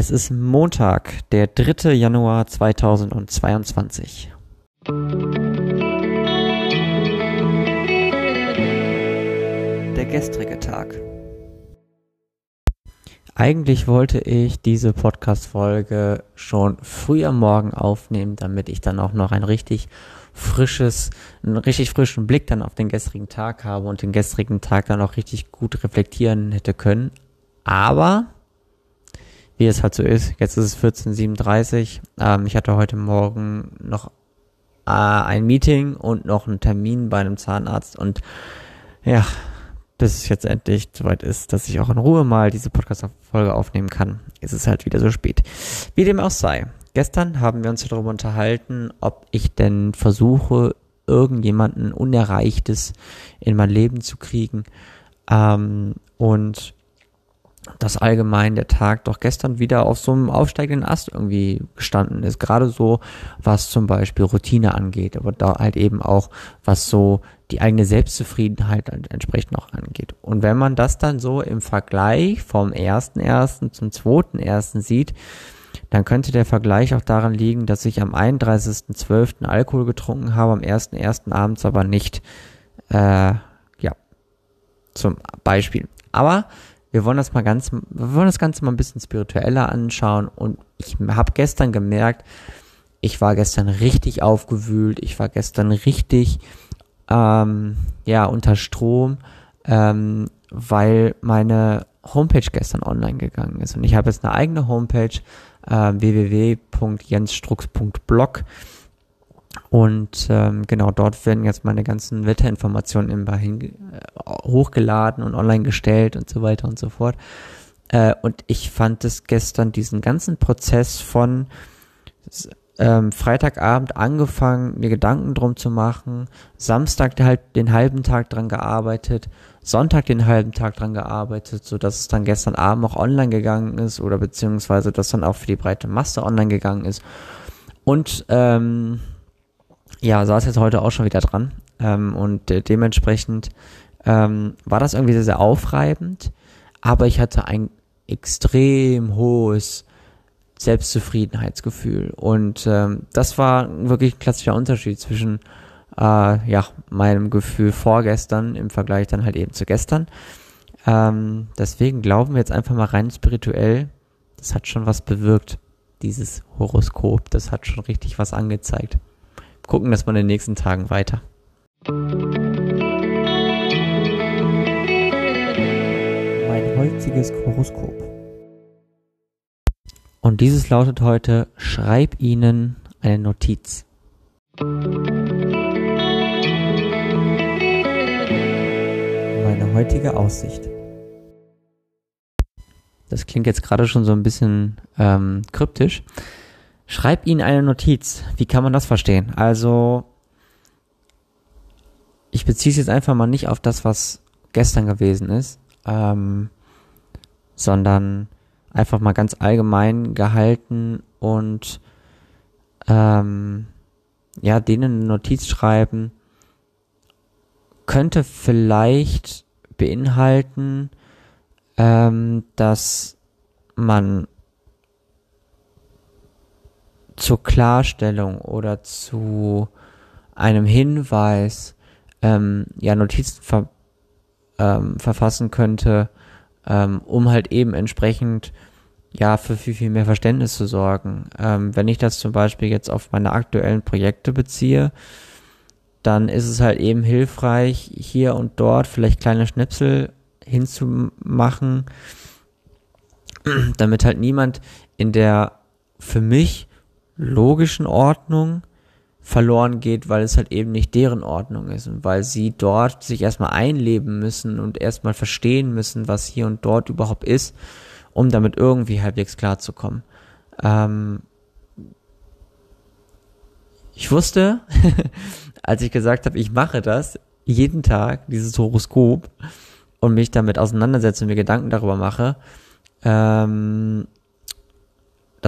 Es ist Montag, der 3. Januar 2022. Der gestrige Tag. Eigentlich wollte ich diese Podcast-Folge schon früh am Morgen aufnehmen, damit ich dann auch noch ein richtig frisches, einen richtig frischen Blick dann auf den gestrigen Tag habe und den gestrigen Tag dann auch richtig gut reflektieren hätte können. Aber wie es halt so ist. Jetzt ist es 14.37 ähm, ich hatte heute Morgen noch äh, ein Meeting und noch einen Termin bei einem Zahnarzt und ja, bis es jetzt endlich soweit ist, dass ich auch in Ruhe mal diese Podcast-Folge aufnehmen kann, ist es halt wieder so spät. Wie dem auch sei. Gestern haben wir uns darüber unterhalten, ob ich denn versuche, irgendjemanden Unerreichtes in mein Leben zu kriegen. Ähm, und dass allgemein der Tag doch gestern wieder auf so einem aufsteigenden Ast irgendwie gestanden ist. Gerade so, was zum Beispiel Routine angeht, aber da halt eben auch, was so die eigene Selbstzufriedenheit entsprechend noch angeht. Und wenn man das dann so im Vergleich vom ersten ersten zum zweiten ersten sieht, dann könnte der Vergleich auch daran liegen, dass ich am 31.12. Alkohol getrunken habe, am 1.1. abends aber nicht. Äh, ja, zum Beispiel. Aber wir wollen das mal ganz, wir wollen das Ganze mal ein bisschen spiritueller anschauen und ich habe gestern gemerkt, ich war gestern richtig aufgewühlt, ich war gestern richtig, ähm, ja, unter Strom, ähm, weil meine Homepage gestern online gegangen ist. Und ich habe jetzt eine eigene Homepage, äh, www.jensstrux.blog und ähm, genau dort werden jetzt meine ganzen Wetterinformationen immer hin, äh, hochgeladen und online gestellt und so weiter und so fort. Äh, und ich fand es gestern diesen ganzen Prozess von ähm, Freitagabend angefangen, mir Gedanken drum zu machen, Samstag halt den halben Tag dran gearbeitet, Sonntag den halben Tag dran gearbeitet, so dass es dann gestern Abend auch online gegangen ist oder beziehungsweise das dann auch für die breite Masse online gegangen ist. Und ähm, ja, saß jetzt heute auch schon wieder dran. Ähm, und de dementsprechend ähm, war das irgendwie sehr, sehr aufreibend. Aber ich hatte ein extrem hohes Selbstzufriedenheitsgefühl. Und ähm, das war wirklich ein klassischer Unterschied zwischen äh, ja, meinem Gefühl vorgestern im Vergleich dann halt eben zu gestern. Ähm, deswegen glauben wir jetzt einfach mal rein spirituell, das hat schon was bewirkt, dieses Horoskop. Das hat schon richtig was angezeigt gucken das mal in den nächsten Tagen weiter. Mein heutiges Horoskop. Und dieses lautet heute, schreib ihnen eine Notiz. Meine heutige Aussicht. Das klingt jetzt gerade schon so ein bisschen ähm, kryptisch. Schreib ihnen eine Notiz. Wie kann man das verstehen? Also, ich beziehe es jetzt einfach mal nicht auf das, was gestern gewesen ist, ähm, sondern einfach mal ganz allgemein gehalten und ähm, ja, denen eine Notiz schreiben, könnte vielleicht beinhalten, ähm, dass man zur Klarstellung oder zu einem Hinweis ähm, ja Notizen ver, ähm, verfassen könnte, ähm, um halt eben entsprechend ja für viel, viel mehr Verständnis zu sorgen. Ähm, wenn ich das zum Beispiel jetzt auf meine aktuellen Projekte beziehe, dann ist es halt eben hilfreich, hier und dort vielleicht kleine Schnipsel hinzumachen, damit halt niemand in der für mich logischen Ordnung verloren geht, weil es halt eben nicht deren Ordnung ist und weil sie dort sich erstmal einleben müssen und erstmal verstehen müssen, was hier und dort überhaupt ist, um damit irgendwie halbwegs klarzukommen. Ähm ich wusste, als ich gesagt habe, ich mache das jeden Tag, dieses Horoskop, und mich damit auseinandersetze und mir Gedanken darüber mache, ähm,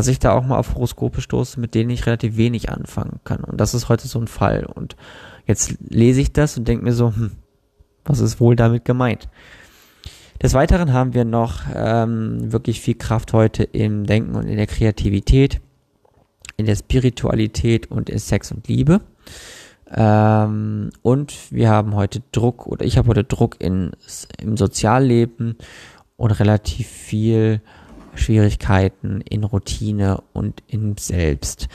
dass ich da auch mal auf Horoskope stoße, mit denen ich relativ wenig anfangen kann. Und das ist heute so ein Fall. Und jetzt lese ich das und denke mir so, hm, was ist wohl damit gemeint? Des Weiteren haben wir noch ähm, wirklich viel Kraft heute im Denken und in der Kreativität, in der Spiritualität und in Sex und Liebe. Ähm, und wir haben heute Druck oder ich habe heute Druck in, im Sozialleben und relativ viel Schwierigkeiten in Routine und in Selbst.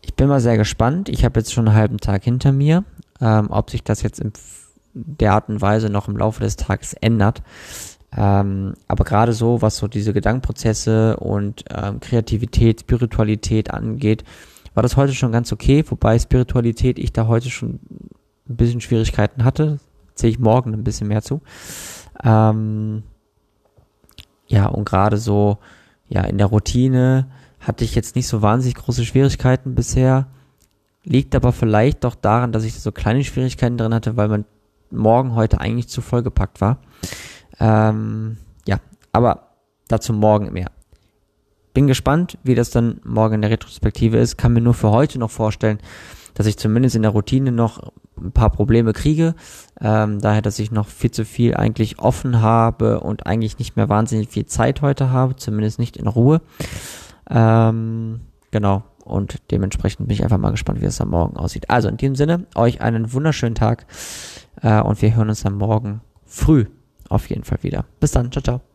Ich bin mal sehr gespannt. Ich habe jetzt schon einen halben Tag hinter mir. Ähm, ob sich das jetzt in der Art und Weise noch im Laufe des Tages ändert. Ähm, aber gerade so, was so diese Gedankenprozesse und ähm, Kreativität, Spiritualität angeht, war das heute schon ganz okay, wobei Spiritualität ich da heute schon ein bisschen Schwierigkeiten hatte. Sehe ich morgen ein bisschen mehr zu. Ähm, ja, und gerade so, ja, in der Routine hatte ich jetzt nicht so wahnsinnig große Schwierigkeiten bisher. Liegt aber vielleicht doch daran, dass ich so kleine Schwierigkeiten drin hatte, weil mein Morgen heute eigentlich zu vollgepackt war. Ähm, ja, aber dazu morgen mehr. Bin gespannt, wie das dann morgen in der Retrospektive ist. Kann mir nur für heute noch vorstellen, dass ich zumindest in der Routine noch ein paar Probleme kriege. Ähm, daher, dass ich noch viel zu viel eigentlich offen habe und eigentlich nicht mehr wahnsinnig viel Zeit heute habe, zumindest nicht in Ruhe. Ähm, genau. Und dementsprechend bin ich einfach mal gespannt, wie es am Morgen aussieht. Also in diesem Sinne, euch einen wunderschönen Tag äh, und wir hören uns dann morgen früh auf jeden Fall wieder. Bis dann. Ciao, ciao.